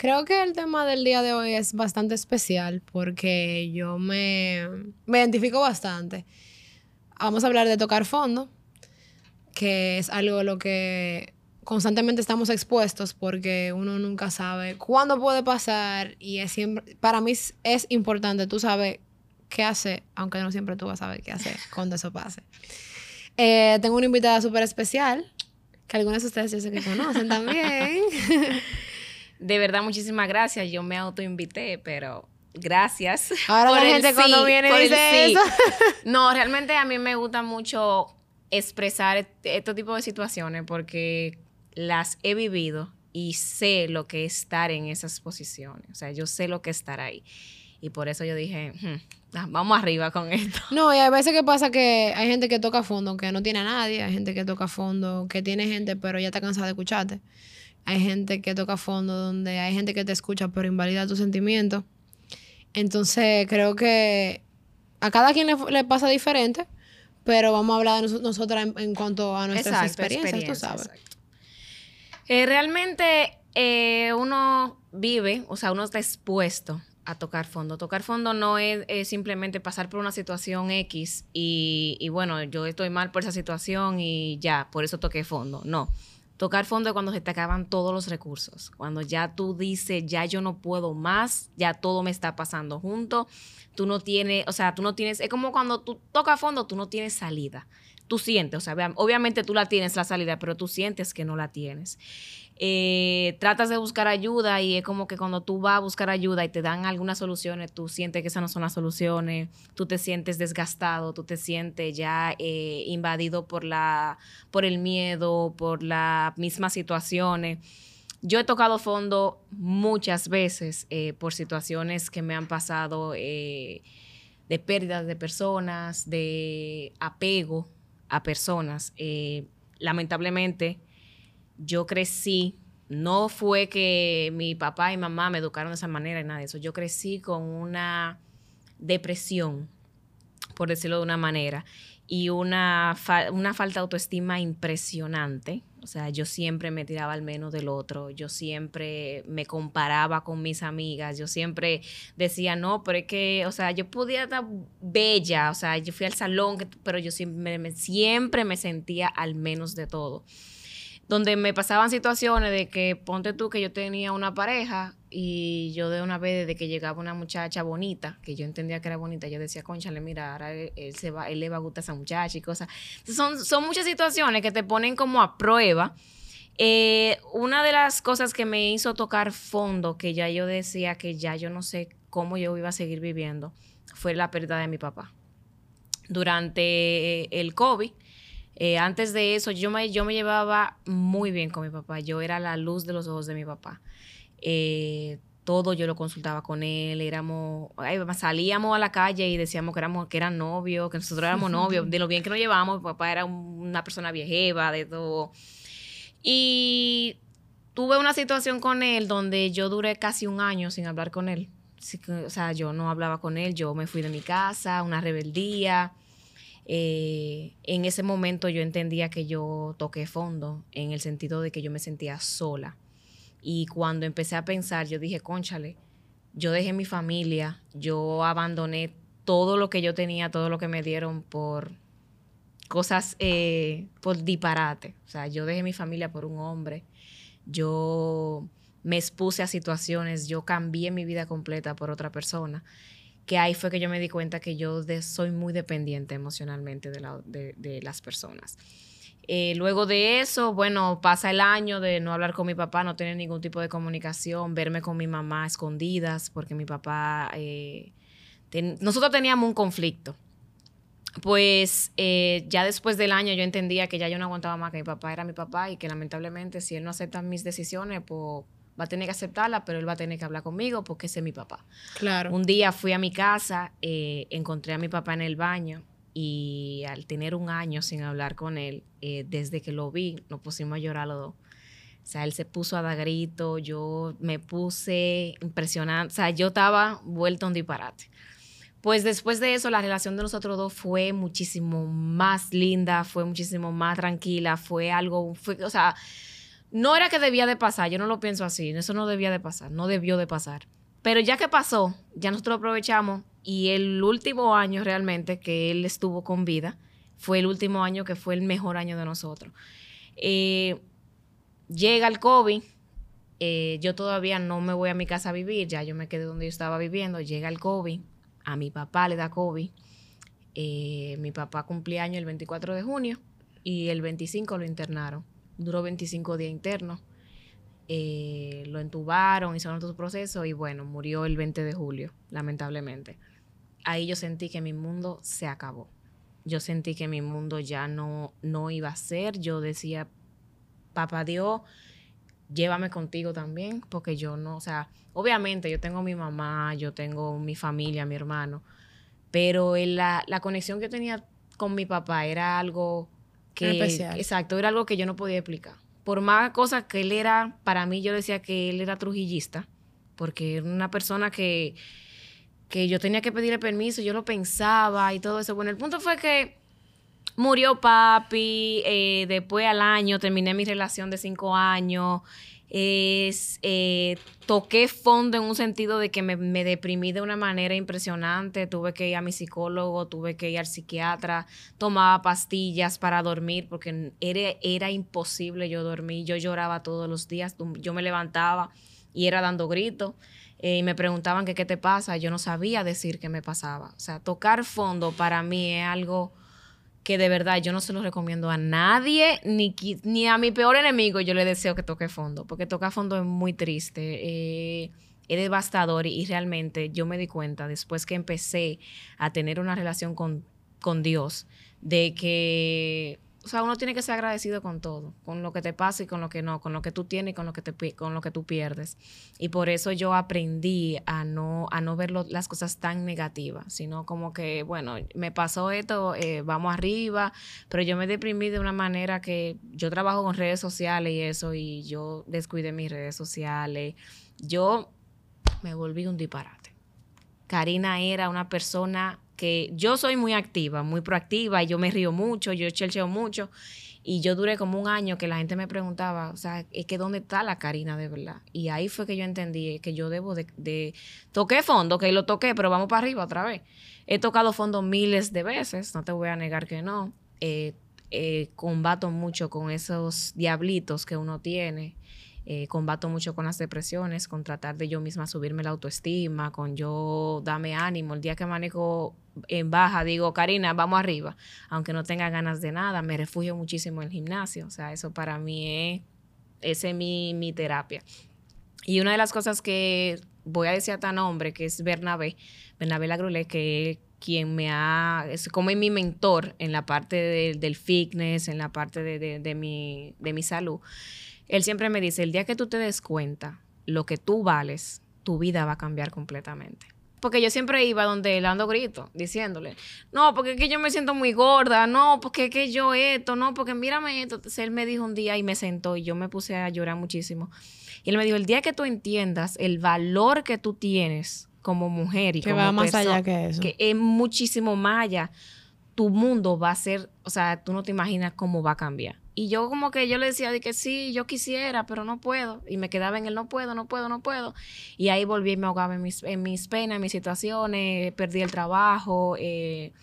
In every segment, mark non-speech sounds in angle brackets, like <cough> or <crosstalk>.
Creo que el tema del día de hoy es bastante especial porque yo me, me identifico bastante. Vamos a hablar de tocar fondo, que es algo a lo que constantemente estamos expuestos porque uno nunca sabe cuándo puede pasar y es siempre, para mí es, importante tú sabes qué hacer, aunque no siempre tú vas a saber qué hacer <laughs> cuando eso pase. Eh, tengo una invitada súper especial, que algunos de ustedes yo sé que conocen también. <laughs> De verdad, muchísimas gracias. Yo me autoinvité, pero gracias. Ahora la gente cuando viene dice eso. <laughs> No, realmente a mí me gusta mucho expresar este, este tipo de situaciones porque las he vivido y sé lo que es estar en esas posiciones. O sea, yo sé lo que es estar ahí. Y por eso yo dije, hmm, ah, vamos arriba con esto. No, y hay veces que pasa que hay gente que toca fondo que no tiene a nadie, hay gente que toca fondo que tiene gente pero ya está cansada de escucharte. Hay gente que toca fondo donde hay gente que te escucha pero invalida tus sentimientos. Entonces creo que a cada quien le, pasa diferente, pero vamos a hablar de nosotras en, cuanto a nuestras experiencias, tú sabes. Eh, realmente eh, uno vive, o sea, uno está expuesto a tocar fondo. Tocar fondo no es, simplemente pasar por una situación X y, y, bueno, yo estoy mal por esa situación y ya, por eso toqué fondo. No. Tocar fondo es cuando se te acaban todos los recursos, cuando ya tú dices, ya yo no puedo más, ya todo me está pasando junto, tú no tienes, o sea, tú no tienes, es como cuando tú tocas fondo, tú no tienes salida. Tú sientes, o sea, obviamente tú la tienes la salida, pero tú sientes que no la tienes. Eh, tratas de buscar ayuda y es como que cuando tú vas a buscar ayuda y te dan algunas soluciones, tú sientes que esas no son las soluciones, tú te sientes desgastado, tú te sientes ya eh, invadido por, la, por el miedo, por las mismas situaciones. Yo he tocado fondo muchas veces eh, por situaciones que me han pasado de pérdidas de personas, de apego a personas. lamentablemente, yo crecí, no fue que mi papá y mamá me educaron de esa manera y nada de eso, yo crecí con una depresión, por decirlo de una manera, y una, una falta de autoestima impresionante. O sea, yo siempre me tiraba al menos del otro, yo siempre me comparaba con mis amigas, yo siempre decía, no, pero es que, o sea, yo podía estar bella, o sea, yo fui al salón, pero yo siempre, siempre me sentía al menos de todo donde me pasaban situaciones de que ponte tú que yo tenía una pareja y yo de una vez desde que llegaba una muchacha bonita, que yo entendía que era bonita, yo decía, conchale, mira, ahora él, se va, él le va a gustar a esa muchacha y cosas. Son, son muchas situaciones que te ponen como a prueba. Eh, una de las cosas que me hizo tocar fondo, que ya yo decía que ya yo no sé cómo yo iba a seguir viviendo, fue la pérdida de mi papá. Durante el COVID, eh, antes de eso, yo me, yo me llevaba muy bien con mi papá. Yo era la luz de los ojos de mi papá. Eh, todo yo lo consultaba con él, éramos, salíamos a la calle y decíamos que éramos, que eran novios, que nosotros éramos <laughs> novios, de lo bien que nos llevábamos, mi papá era una persona viejeva, de todo. Y tuve una situación con él donde yo duré casi un año sin hablar con él. O sea, yo no hablaba con él, yo me fui de mi casa, una rebeldía. Eh, en ese momento yo entendía que yo toqué fondo en el sentido de que yo me sentía sola. Y cuando empecé a pensar, yo dije, conchale, yo dejé mi familia, yo abandoné todo lo que yo tenía, todo lo que me dieron por cosas, eh, por disparate. O sea, yo dejé mi familia por un hombre, yo me expuse a situaciones, yo cambié mi vida completa por otra persona que ahí fue que yo me di cuenta que yo soy muy dependiente emocionalmente de, las personas. Eh, luego de eso, bueno, pasa el año de no hablar con mi papá, no tener ningún tipo de comunicación, verme con mi mamá escondidas, porque mi papá, eh, nosotros teníamos un conflicto. Pues eh, ya después del año yo entendía que ya yo no aguantaba más, que mi papá era mi papá y que lamentablemente si él no acepta mis decisiones, pues va a tener que aceptarla, pero él va a tener que hablar conmigo porque ese es mi papá. Claro. Un día fui a mi casa, eh, encontré a mi papá en el baño y al tener un año sin hablar con él, eh, desde que lo vi, nos pusimos a llorar los dos. O sea, él se puso a dar grito, yo me puse impresionante, o sea, yo estaba vuelto un disparate. Pues después de eso, la relación de nosotros dos fue muchísimo más linda, fue muchísimo más tranquila, fue algo, fue, o sea, no era que debía de pasar, yo no lo pienso así, eso no debía de pasar, no debió de pasar. Pero ya que pasó, ya nosotros aprovechamos y el último año realmente que él estuvo con vida fue el último año que fue el mejor año de nosotros. Eh, llega el COVID, eh, yo todavía no me voy a mi casa a vivir, ya yo me quedé donde yo estaba viviendo, llega el COVID, a mi papá le da COVID, eh, mi papá cumplía año el 24 de junio y el 25 lo internaron, duró 25 días internos. Eh, lo entubaron, hicieron otros procesos y bueno, murió el 20 de julio, lamentablemente. Ahí yo sentí que mi mundo se acabó. Yo sentí que mi mundo ya no, no iba a ser. Yo decía, papá Dios, llévame contigo también, porque yo no, o sea, obviamente yo tengo mi mamá, yo tengo mi familia, mi hermano, pero la, la conexión que tenía con mi papá era algo que... Especial. Exacto, era algo que yo no podía explicar por más cosas que él era, para mí yo decía que él era trujillista, porque era una persona que, que yo tenía que pedirle permiso, yo lo pensaba y todo eso. Bueno, el punto fue que murió papi, eh, después al año terminé mi relación de cinco años, eh, toqué fondo en un sentido de que me, me, deprimí de una manera impresionante, tuve que ir a mi psicólogo, tuve que ir al psiquiatra, tomaba pastillas para dormir porque era, era imposible yo dormir, yo lloraba todos los días, yo me levantaba y era dando gritos. Eh, y me preguntaban que qué te pasa, yo no sabía decir qué me pasaba. O sea, tocar fondo para mí es algo que de verdad yo no se lo recomiendo a nadie, ni, ni a mi peor enemigo yo le deseo que toque fondo, porque tocar fondo es muy triste, eh, es devastador y, y, realmente yo me di cuenta después que empecé a tener una relación con, con Dios, de que o sea, uno tiene que ser agradecido con todo, con lo que te pasa y con lo que no, con lo que tú tienes y con lo que, te, con lo que tú pierdes. Y por eso yo aprendí a no, a no ver las cosas tan negativas, sino como que, bueno, me pasó esto, eh, vamos arriba, pero yo me deprimí de una manera que yo trabajo con redes sociales y eso, y yo descuidé mis redes sociales. Yo me volví un disparate. Karina era una persona que yo soy muy activa, muy proactiva, y yo me río mucho, yo chelcheo mucho, y yo duré como un año que la gente me preguntaba, o sea, es que ¿dónde está la Karina de verdad? Y ahí fue que yo entendí que yo debo de... de... Toqué fondo, que lo toqué, pero vamos para arriba otra vez. He tocado fondo miles de veces, no te voy a negar que no. Eh, eh, combato mucho con esos diablitos que uno tiene eh, combato mucho con las depresiones, con tratar de yo misma subirme la autoestima, con yo darme ánimo. El día que manejo en baja, digo, Karina, vamos arriba. Aunque no tenga ganas de nada, me refugio muchísimo en el gimnasio. O sea, eso para mí es, ese es mi, mi terapia. Y una de las cosas que voy a decir a tan hombre, que es Bernabé, Bernabé Lagrulé, que quien me ha, es como mi mentor en la parte de, del fitness, en la parte de, de, de, mi, de mi salud él siempre me dice, el día que tú te des cuenta lo que tú vales, tu vida va a cambiar completamente. Porque yo siempre iba donde él dando gritos, diciéndole, no, porque es que yo me siento muy gorda, no, porque es que yo esto, no, porque mírame esto. Entonces él me dijo un día y me sentó y yo me puse a llorar muchísimo. Y él me dijo, el día que tú entiendas el valor que tú tienes como mujer y que como va más allá que eso. Que es muchísimo más allá. Tu mundo va a ser, o sea, tú no te imaginas cómo va a cambiar. Y yo como que yo le decía de que sí, yo quisiera, pero no puedo. Y me quedaba en el no puedo, no puedo, no puedo. Y ahí volví y me ahogaba en mis, en mis penas, en mis situaciones, perdí el trabajo, eh,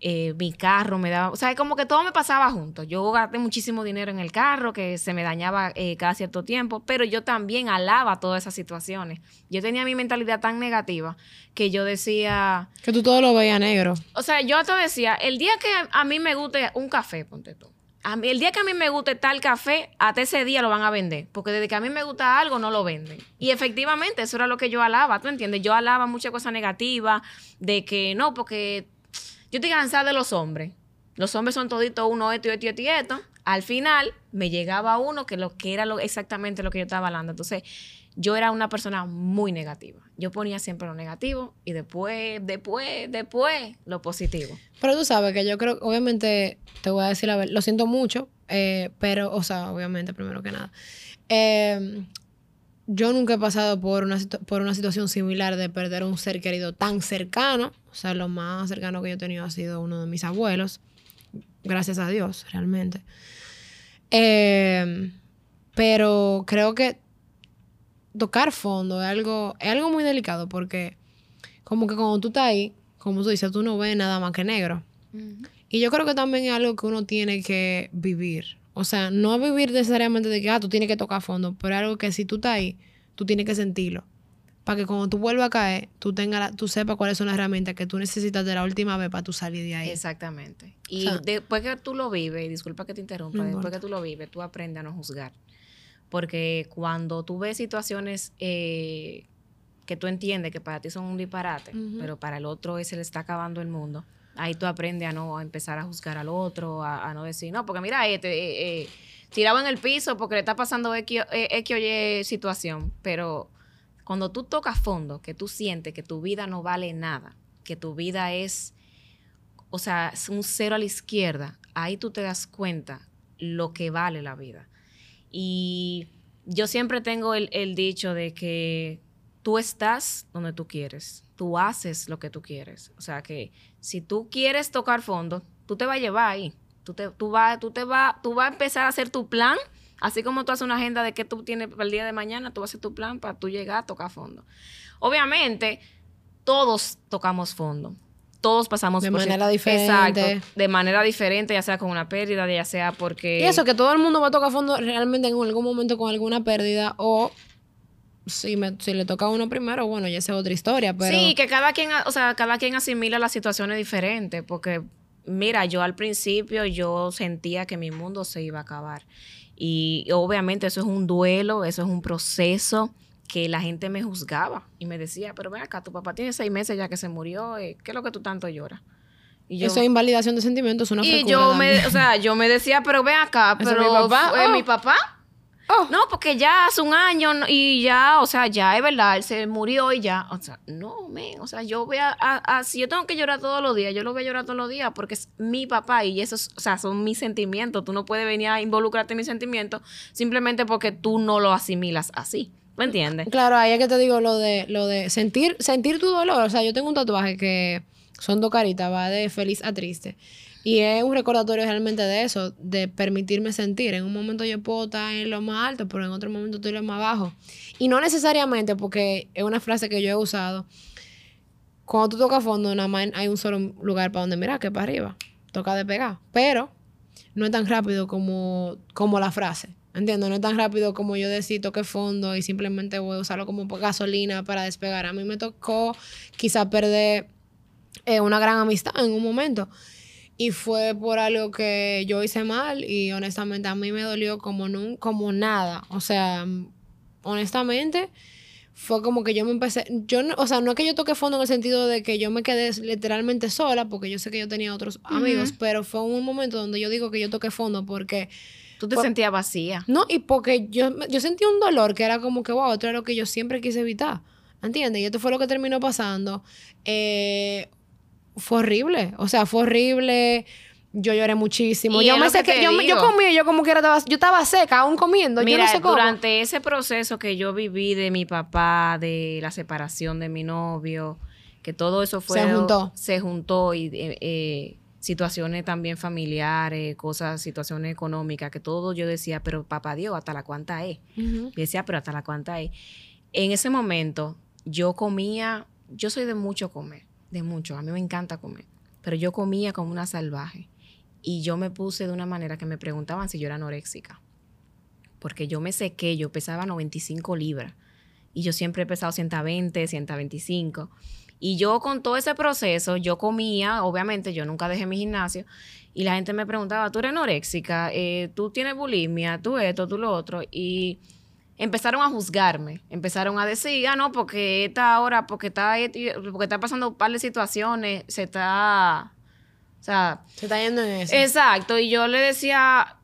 eh, mi carro me daba, o sea, como que todo me pasaba junto. Yo gasté muchísimo dinero en el carro, que se me dañaba eh, cada cierto tiempo, pero yo también alaba todas esas situaciones. Yo tenía mi mentalidad tan negativa que yo decía... Que tú todo lo veías negro. O sea, yo te decía, el día que a mí me guste un café, ponte tú mí, el día que a mí me guste tal café, hasta ese día lo van a vender. Porque desde que a mí me gusta algo, no lo venden. Y efectivamente, eso era lo que yo alaba, ¿tú entiendes? Yo alaba muchas cosas negativas, de que no, porque yo estoy cansada de los hombres. Los hombres son toditos uno, esto, esto, esto esto. Al final, me llegaba uno que lo que era lo, exactamente lo que yo estaba hablando. Entonces, yo era una persona muy negativa. Yo ponía siempre lo negativo y después, después, después lo positivo. Pero tú sabes que yo creo, obviamente, te voy a decir la verdad, lo siento mucho, eh, pero, o sea, obviamente, primero que nada. Eh, yo nunca he pasado por una, por una situación similar de perder un ser querido tan cercano. O sea, lo más cercano que yo he tenido ha sido uno de mis abuelos. Gracias a Dios, realmente. Eh, Pero creo que tocar fondo es algo, es algo muy delicado porque como que cuando tú estás ahí, como tú dices, tú no ves nada más que negro. Y yo creo que también es algo que uno tiene que vivir. O sea, no vivir necesariamente de que, ah, tú tienes que tocar fondo, pero es algo que si tú estás ahí, tú tienes que sentirlo. Para que cuando tú vuelvas a caer, tú, tengas tú sepas cuáles son las herramientas que tú necesitas de la última vez para tú salir de ahí. Exactamente. Y después que tú lo vives, y disculpa que te interrumpa, después que tú lo vives, tú aprendes a no juzgar. Porque cuando tú ves situaciones eh, que tú entiendes que para ti son un disparate, pero para el otro se le está acabando el mundo, ahí tú aprendes a no empezar a juzgar al otro, a, no decir, no, porque mira, este, eh, eh, tirado en el piso porque le está pasando X, X o Y situación, pero cuando tú tocas fondo, que tú sientes que tu vida no vale nada, que tu vida es, o sea, es un cero a la izquierda, ahí tú te das cuenta lo que vale la vida. Y yo siempre tengo el, dicho de que tú estás donde tú quieres, tú haces lo que tú quieres. O sea que si tú quieres tocar fondo, tú te vas a llevar ahí. Tú, te, tú, vas, tú, te vas, tú vas a empezar a hacer tu plan Así como tú haces una agenda de qué tú tienes para el día de mañana, tú vas a hacer tu plan para tú llegar a tocar fondo. Obviamente, todos tocamos fondo. Todos pasamos de manera diferente. Exacto, de manera diferente, ya sea con una pérdida, ya sea porque... Y eso, que todo el mundo va a tocar fondo realmente en algún momento con alguna pérdida o si, me, si le toca a uno primero, bueno, ya es otra historia, pero... Sí, que cada quien, o sea, cada quien asimila las situaciones diferentes, porque, mira, yo al principio yo sentía que mi mundo se iba a acabar. Y obviamente eso es un duelo, eso es un proceso que la gente me juzgaba y me decía, pero ven acá, tu papá tiene seis meses ya que se murió, eh, ¿qué es lo que tú tanto lloras? Y yo, eso es invalidación de sentimientos, es una Y yo me, o sea, yo me decía, pero ven acá, pero mi papá, ¿fue mi oh. papá? Oh. No, porque ya hace un año y ya, o sea, ya es verdad, él se murió y ya. O sea, no, men, o sea, yo voy a, si yo tengo que llorar todos los días, yo lo voy a llorar todos los días porque es mi papá y esos, o sea, son mis sentimientos. Tú no puedes venir a involucrarte en mis sentimientos simplemente porque tú no lo asimilas así. ¿Me entiendes? Claro, ahí es que te digo lo de, lo de sentir, sentir tu dolor. O sea, yo tengo un tatuaje que son dos caritas, va de feliz a triste. Y es un recordatorio realmente de eso, de permitirme sentir. En un momento yo puedo estar en lo más alto, pero en otro momento estoy en lo más bajo. Y no necesariamente, porque es una frase que yo he usado. Cuando tú tocas fondo, nada más hay un solo lugar para donde mirar, que es para arriba. Toca de pegar. Pero no es tan rápido como, como la frase. Entiendo, no es tan rápido como yo decir toque fondo y simplemente voy a usarlo como gasolina para despegar. A mí me tocó quizá perder eh, una gran amistad en un momento. Y fue por algo que yo hice mal y honestamente a mí me dolió como, no, como nada. O sea, honestamente fue como que yo me empecé, yo no, o sea, no es que yo toque fondo en el sentido de que yo me quedé literalmente sola, porque yo sé que yo tenía otros amigos, pero fue un momento donde yo digo que yo toqué fondo porque... Tú te sentías vacía. No, y porque yo, yo sentí un dolor que era como que, wow, esto era lo que yo siempre quise evitar. ¿Entiendes? Y esto fue lo que terminó pasando. Eh, fue horrible. O sea, fue horrible. Yo lloré muchísimo. Yo me sé que, yo, yo, comí, yo como que era, yo estaba seca, aún comiendo. yo no sé cómo. durante ese proceso que yo viví de mi papá, de la separación de mi novio, que todo eso fue. Se juntó. Se juntó y eh, eh, situaciones también familiares, cosas, situaciones económicas, que todo yo decía, pero papá Dios, ¿hasta la cuánta es? Y decía, pero ¿hasta la cuánta es? En ese momento, yo comía, yo soy de mucho comer de mucho. A mí me encanta comer. Pero yo comía como una salvaje. Y yo me puse de una manera que me preguntaban si yo era anoréxica. Porque yo me sequé, yo pesaba 95 libras. Y yo siempre he pesado 120, 125. Y yo con todo ese proceso, yo comía, obviamente, yo nunca dejé mi gimnasio. Y la gente me preguntaba, ¿tú eres anoréxica? Eh, ¿Tú tienes bulimia? ¿Tú esto? ¿Tú lo otro? Y empezaron a juzgarme, empezaron a decir, ah, no, porque esta ahora, porque está, porque está pasando un par de situaciones, se está, o sea... Se está yendo en eso. Exacto, y yo le decía,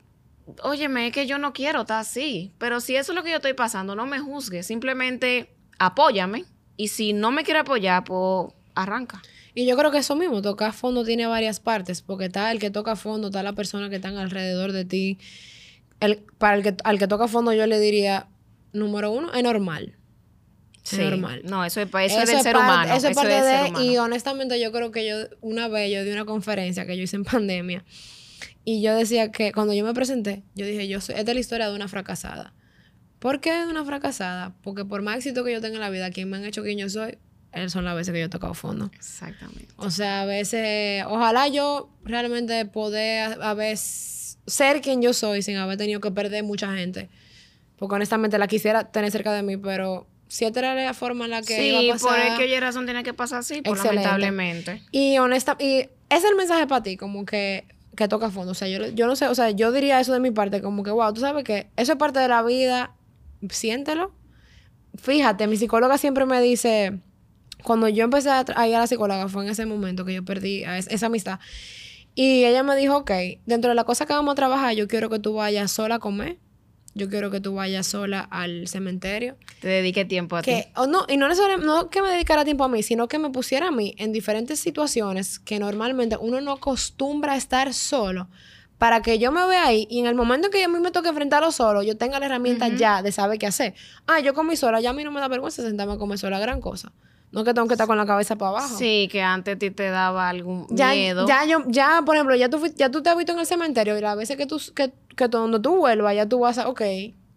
óyeme, es que yo no quiero estar así, pero si eso es lo que yo estoy pasando, no me juzgue, simplemente apóyame, y si no me quiere apoyar, pues arranca. Y yo creo que eso mismo, tocar fondo tiene varias partes, porque está el que toca fondo, está la persona que está alrededor de ti. El, para el que, al que toca fondo yo le diría, número uno, es normal. Es normal. No, eso es, eso, es del ser humano. Eso es parte de, y honestamente yo creo que yo, una vez yo di una conferencia que yo hice en pandemia y yo decía que cuando yo me presenté, yo dije, yo soy, esta es la historia de una fracasada. ¿Por qué una fracasada? Porque por más éxito que yo tenga en la vida, quien me han hecho quien yo soy, esas son las veces que yo he tocado fondo. Exactamente. O sea, a veces, ojalá yo realmente poder a, a veces ser quien yo soy sin haber tenido que perder mucha gente. Porque honestamente la quisiera tener cerca de mí, pero si esta era la forma en la que iba a Sí, pasar. por aquella razón tiene que pasar así, pues, lamentablemente. Y honesta, y ese es el mensaje para ti, como que, que toca fondo. O sea, yo, yo no sé, o sea, yo diría eso de mi parte, como que, wow, tú sabes que eso es parte de la vida, siéntelo. Fíjate, mi psicóloga siempre me dice, cuando yo empecé a, a ir a la psicóloga, fue en ese momento que yo perdí a es- esa amistad. Y ella me dijo, ok, dentro de la cosa que vamos a trabajar, yo quiero que tú vayas sola a comer. Yo quiero que tú vayas sola al cementerio. Te dedique tiempo a ti. Que, o no, y no no que me dedicara tiempo a mí, sino que me pusiera a mí en diferentes situaciones que normalmente uno no acostumbra a estar solo, para que yo me vea ahí y en el momento en que a mí me toque enfrentarlo solo, yo tenga la herramienta ya de saber qué hacer. Ah, yo comí sola, ya a mí no me da vergüenza sentarme a comer sola, gran cosa. No que tengo que estar con la cabeza para abajo. Sí, que antes a ti te daba algún Ya, miedo. ya yo, ya, por ejemplo, ya tú, ya tú te has visto en el cementerio y las veces que tú, que, que tú- donde tú vuelvas, ya tú vas a, ok,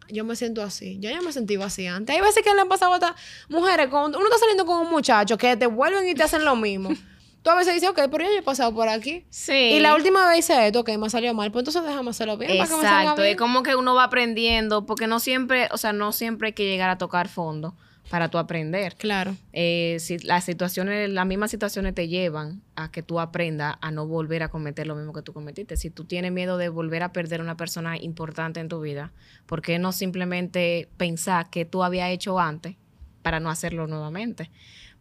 yo me siento así. Yo ya me sentí así antes. Hay veces que le han pasado a otras mujeres, cuando uno está saliendo con un muchacho que te vuelven y te hacen lo mismo. <laughs> tú a veces dices, ok, pero yo he pasado por aquí. Sí. Y la última vez hice esto, ok, me salió mal, pues entonces déjame hacerlo bien para que me salga Exacto, bien. es como que uno va aprendiendo, porque no siempre, o sea, no siempre hay que llegar a tocar fondo para tú aprender. Claro. Eh, si las situaciones, las mismas situaciones te llevan a que tú aprendas a no volver a cometer lo mismo que tú cometiste. Si tú tienes miedo de volver a perder a una persona importante en tu vida, ¿por qué no simplemente pensar que tú habías hecho antes para no hacerlo nuevamente?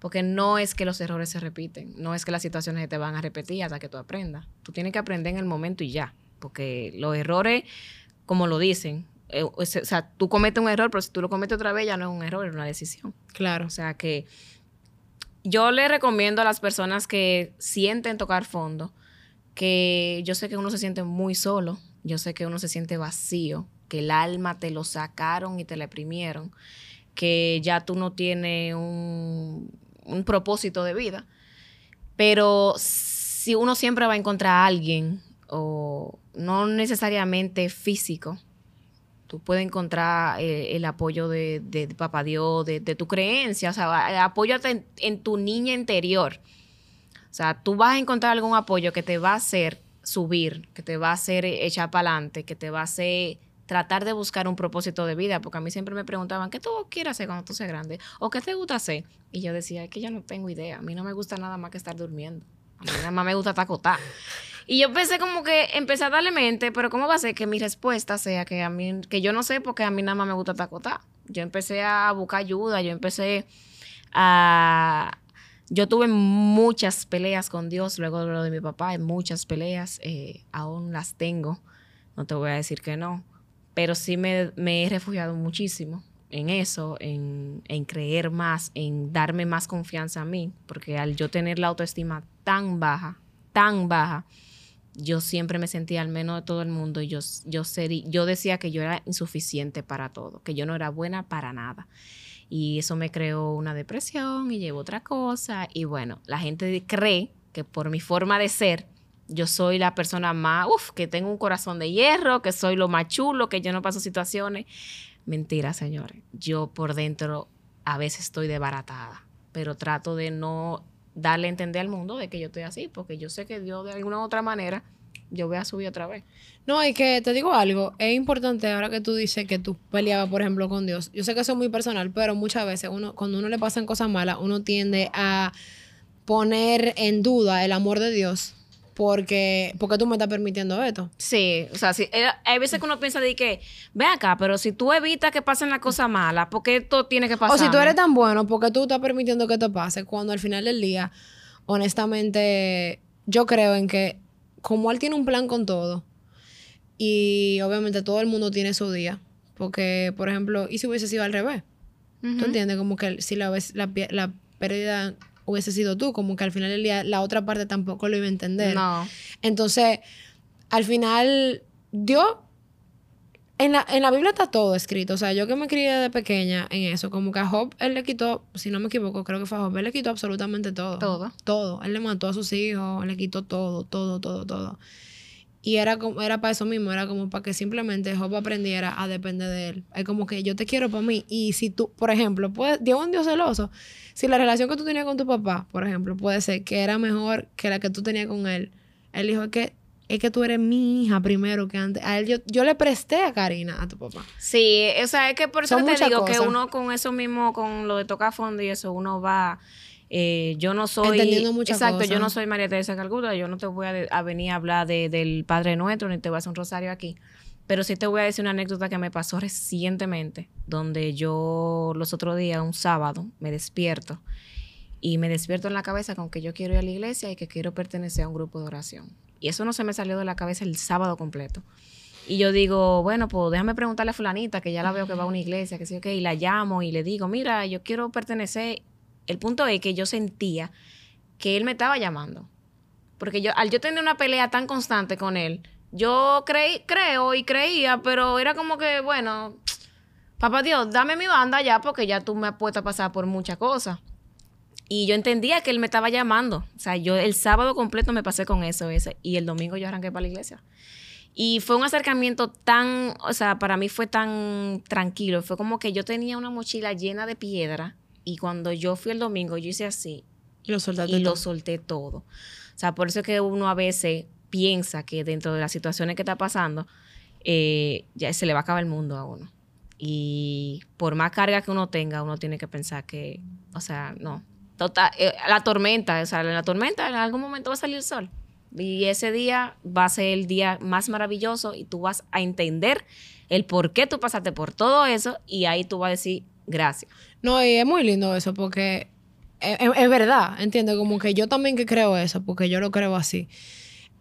Porque no es que los errores se repiten, no es que las situaciones se te van a repetir hasta que tú aprendas. Tú tienes que aprender en el momento y ya, porque los errores, como lo dicen, eh, o sea, tú cometes un error, pero si tú lo cometes otra vez ya no es un error, es una decisión. Claro. O sea que yo le recomiendo a las personas que sienten tocar fondo, que yo sé que uno se siente muy solo, yo sé que uno se siente vacío, que el alma te lo sacaron y te la exprimieron, que ya tú no tienes un, un propósito de vida, pero si uno siempre va a encontrar a alguien, o no necesariamente físico, tú puedes encontrar eh, el apoyo de, de, Papá Dios, de, tu creencia, o sea, apóyate en, en, tu niña interior. O sea, tú vas a encontrar algún apoyo que te va a hacer subir, que te va a hacer echar para adelante, que te va a hacer tratar de buscar un propósito de vida, porque a mí siempre me preguntaban, ¿qué tú quieres hacer cuando tú seas grande? ¿O qué te gusta hacer? Y yo decía, es que yo no tengo idea, a mí no me gusta nada más que estar durmiendo, a mí nada más me gusta tacotar. Y yo pensé como que empecé a darle mente, pero ¿cómo va a ser que mi respuesta sea que a mí, que yo no sé porque a mí nada más me gusta tacotar? Yo empecé a buscar ayuda, yo empecé a... Yo tuve muchas peleas con Dios luego de lo de mi papá, muchas peleas, eh, aún las tengo, no te voy a decir que no, pero sí me, he refugiado muchísimo en eso, en, en, creer más, en darme más confianza a mí, porque al yo tener la autoestima tan baja, tan baja, yo siempre me sentía al menos de todo el mundo y yo, yo, sería, yo decía que yo era insuficiente para todo, que yo no era buena para nada. Y eso me creó una depresión y llevo otra cosa. Y bueno, la gente cree que por mi forma de ser, yo soy la persona más, uff, que tengo un corazón de hierro, que soy lo más chulo, que yo no paso situaciones. Mentira, señores. Yo por dentro a veces estoy desbaratada, pero trato de no darle a entender al mundo de que yo estoy así, porque yo sé que Dios de alguna u otra manera yo voy a subir otra vez. No, y que te digo algo, es importante ahora que tú dices que tú peleabas, por ejemplo, con Dios. Yo sé que eso es muy personal, pero muchas veces uno, cuando uno le pasan cosas malas, uno tiende a poner en duda el amor de Dios. Porque, porque tú me estás permitiendo esto. Sí, o sea, sí, hay veces que uno piensa de que, ve acá, pero si tú evitas que pasen las cosas malas, ¿por qué esto tiene que pasar? O si tú eres tan bueno, porque tú estás permitiendo que esto pase, cuando al final del día, honestamente, yo creo en que como él tiene un plan con todo, y obviamente todo el mundo tiene su día, porque, por ejemplo, ¿y si hubiese sido al revés? Uh -huh. ¿Tú entiendes? Como que si la, la, la pérdida hubiese sido tú, como que al final del día la otra parte tampoco lo iba a entender. No. Entonces, al final, Dios, en la, en la Biblia está todo escrito. O sea, yo que me crié de pequeña en eso, como que a Job, él le quitó, si no me equivoco, creo que fue a Job, él le quitó absolutamente todo. Todo. Todo. Él le mató a sus hijos, él le quitó todo, todo, todo, todo. Y era como, era para eso mismo, era como para que simplemente Job aprendiera a depender de él. Es como que yo te quiero para mí. Y si tú, por ejemplo, puede, Dios es un Dios celoso. Si la relación que tú tenías con tu papá, por ejemplo, puede ser que era mejor que la que tú tenías con él, él dijo que es que tú eres mi hija primero que antes. A él yo, yo le presté a Karina, a tu papá. Sí, o sea, es que por eso te digo que uno con eso mismo, con lo de tocar fondo y eso, uno va eh, yo no soy. Entendiendo muchas Exacto, yo no soy María Teresa Calcuta. Yo no te voy a, venir a hablar del Padre Nuestro, ni te voy a hacer un rosario aquí. Pero sí te voy a decir una anécdota que me pasó recientemente, donde yo los otros días, un sábado, me despierto y me despierto en la cabeza con que yo quiero ir a la iglesia y que quiero pertenecer a un grupo de oración. Y eso no se me salió de la cabeza el sábado completo. Y yo digo, bueno, pues déjame preguntarle a fulanita, que ya la veo que va a una iglesia, que sí, ok, y la llamo y le digo, mira, yo quiero pertenecer el punto es que yo sentía que él me estaba llamando. Porque yo, al yo tener una pelea tan constante con él, yo creí, creo y creía, pero era como que, bueno, papá Dios, dame mi banda ya porque ya tú me has puesto a pasar por muchas cosas. Y yo entendía que él me estaba llamando. O sea, yo el sábado completo me pasé con eso ese, y el domingo yo arranqué para la iglesia. Y fue un acercamiento tan, o sea, para mí fue tan tranquilo. Fue como que yo tenía una mochila llena de piedra y cuando yo fui el domingo, yo hice así. Y lo, y lo solté todo. O sea, por eso es que uno a veces piensa que dentro de las situaciones que está pasando, eh, ya se le va a acabar el mundo a uno. Y por más carga que uno tenga, uno tiene que pensar que, o sea, no. Total, eh, la tormenta, o sea, en la tormenta en algún momento va a salir el sol. Y ese día va a ser el día más maravilloso y tú vas a entender el por qué tú pasaste por todo eso y ahí tú vas a decir, Gracias. No, y es muy lindo eso porque es, verdad, entiendo, como que yo también que creo eso, porque yo lo creo así.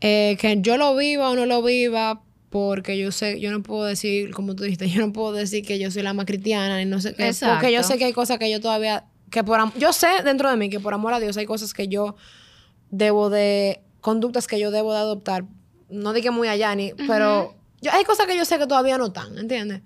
Eh, que yo lo viva o no lo viva, porque yo sé, yo no puedo decir, como tú dijiste, <laughs> yo no puedo decir que yo soy la más cristiana y no sé qué, porque yo sé que hay cosas que yo todavía, que por yo sé dentro de mí que por amor a Dios hay cosas que yo debo de, conductas que yo debo de adoptar, no dije muy allá ni, pero yo, hay cosas que yo sé que todavía no están, ¿entiendes?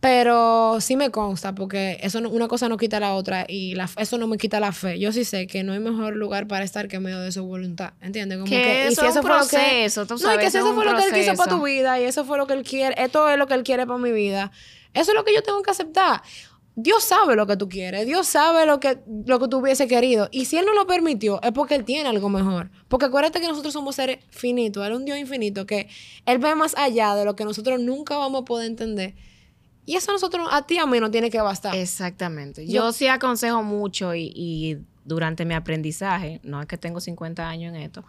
Pero sí me consta, porque eso una cosa no quita la otra y la, eso no me quita la fe. Yo sí sé que no hay mejor lugar para estar que en medio de su voluntad. ¿Entiendes? Como que, y si eso fue lo que. no, y que si eso fue lo que él quiso para tu vida y eso fue lo que él quiere, esto es lo que él quiere para mi vida. Eso es lo que yo tengo que aceptar. Dios sabe lo que tú quieres, Dios sabe lo que, lo que tú hubiese querido. Y si Él no lo permitió, es porque Él tiene algo mejor. Porque acuérdate que nosotros somos seres finitos, Él es un Dios infinito, que Él ve más allá de lo que nosotros nunca vamos a poder entender. Y eso a nosotros, a ti a mí no tiene que bastar. Exactamente. Yo, sí aconsejo mucho y, durante mi aprendizaje, no es que tengo 50 años en esto,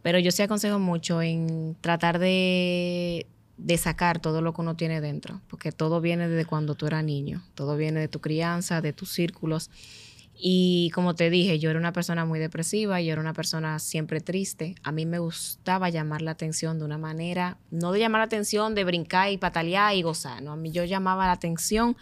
pero yo sí aconsejo mucho en tratar de, de sacar todo lo que uno tiene dentro, porque todo viene desde cuando tú eras niño, todo viene de tu crianza, de tus círculos. Y como te dije, yo era una persona muy depresiva, yo era una persona siempre triste. A mí me gustaba llamar la atención de una manera, no de llamar la atención de brincar y patalear y gozar, ¿no? A mí yo llamaba la atención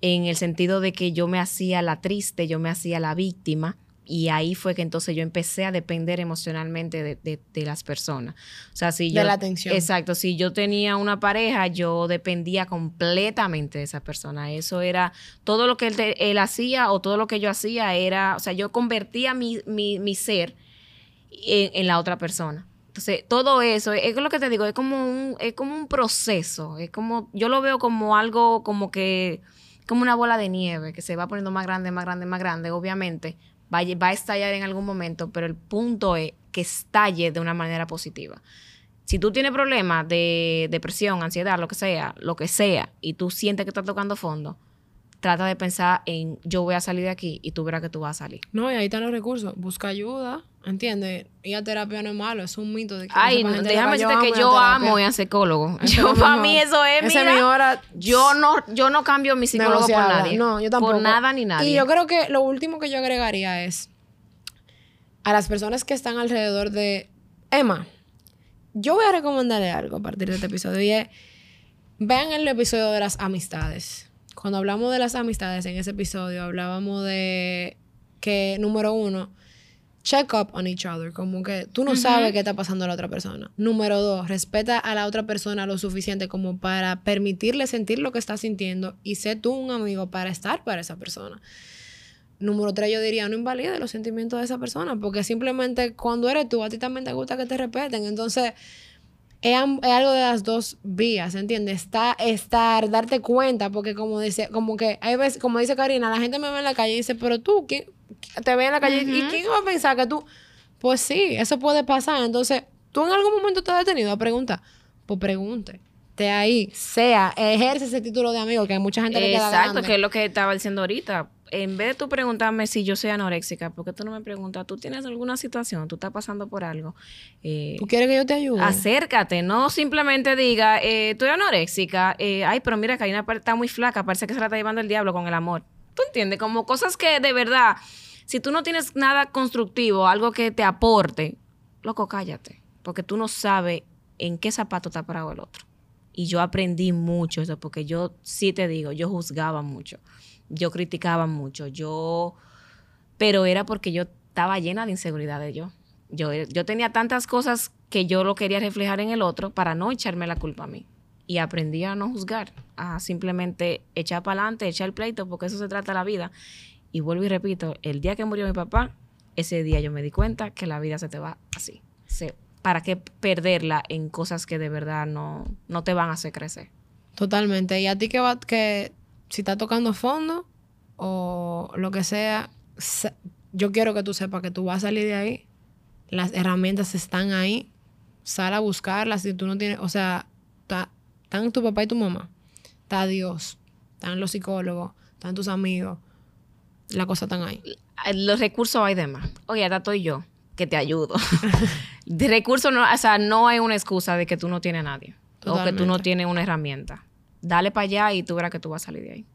en el sentido de que yo me hacía la triste, yo me hacía la víctima y ahí fue que entonces yo empecé a depender emocionalmente de, de, las personas. O sea, si yo... De la atención. Exacto. Si yo tenía una pareja, yo dependía completamente de esa persona. Eso era... Todo lo que él, él hacía o todo lo que yo hacía era... O sea, yo convertía mi, mi, mi ser en, en, la otra persona. Entonces, todo eso, es lo que te digo, es como un, es como un proceso. Es como... Yo lo veo como algo como que... Como una bola de nieve que se va poniendo más grande, más grande, más grande, obviamente va, a estallar en algún momento, pero el punto es que estalle de una manera positiva. Si tú tienes problemas de depresión, ansiedad, lo que sea, lo que sea, y tú sientes que estás tocando fondo, trata de pensar en yo voy a salir de aquí y tú verás que tú vas a salir. No, y ahí están los recursos. Busca ayuda, ¿entiendes? Ir a terapia no es malo, es un mito de que Ay, déjame decirte que yo amo ir a psicólogo. Yo, para mí eso es, mira, mi hora, yo no, yo no cambio mi psicólogo por nadie. No, yo tampoco. Por nada ni nadie. Y yo creo que lo último que yo agregaría es a las personas que están alrededor de Emma. Yo voy a recomendarle algo a partir de este episodio y es, vean el episodio de las amistades cuando hablamos de las amistades en ese episodio, hablábamos de que, número uno, check up on each other, como que tú no sabes qué está pasando a la otra persona. Número dos, respeta a la otra persona lo suficiente como para permitirle sentir lo que está sintiendo y sé tú un amigo para estar para esa persona. Número tres, yo diría, no invalide los sentimientos de esa persona, porque simplemente cuando eres tú, a ti también te gusta que te respeten. Entonces, es, algo de las dos vías, ¿entiendes? Está, estar, darte cuenta, porque como dice, como que hay veces, como dice Karina, la gente me ve en la calle y dice, pero tú, ¿quién, te ve en la calle y quién va a pensar que tú, pues sí, eso puede pasar. Entonces, tú en algún momento te has detenido a preguntar, pues pregunte. Te ahí, sea, ejerce ese título de amigo que hay mucha gente le queda Exacto, que es lo que estaba diciendo ahorita en vez de tú preguntarme si yo soy anoréxica, ¿por qué tú no me preguntas, tú tienes alguna situación, tú estás pasando por algo? Eh, ¿Tú quieres que yo te ayude? Acércate, no simplemente diga, eh, tú eres anoréxica, eh, ay, pero mira, Karina está muy flaca, parece que se la está llevando el diablo con el amor. ¿Tú entiendes? Como cosas que de verdad, si tú no tienes nada constructivo, algo que te aporte, loco, cállate, porque tú no sabes en qué zapato está parado el otro. Y yo aprendí mucho eso, porque yo sí te digo, yo juzgaba mucho yo criticaba mucho, yo, pero era porque yo estaba llena de inseguridades yo. Yo, yo tenía tantas cosas que yo lo quería reflejar en el otro para no echarme la culpa a mí. Y aprendí a no juzgar, a simplemente echar para adelante, echar el pleito, porque eso se trata de la vida. Y vuelvo y repito, el día que murió mi papá, ese día yo me di cuenta que la vida se te va así. ¿Para qué perderla en cosas que de verdad no, no te van a hacer crecer? Totalmente. Y a ti que, va, que si está tocando fondo o lo que sea, yo quiero que tú sepas que tú vas a salir de ahí. Las herramientas están ahí. Sal a buscarlas. Si tú no tienes, o sea, están tu papá y tu mamá. Está Dios. Están los psicólogos. Están tus amigos. La cosa están ahí. Los recursos hay de más. Oye, acá estoy yo, que te ayudo. <laughs> de recursos, no, o sea, no hay una excusa de que tú no tienes a nadie. O que tú no tienes una herramienta dale para allá y tú verás que tú vas a salir de ahí.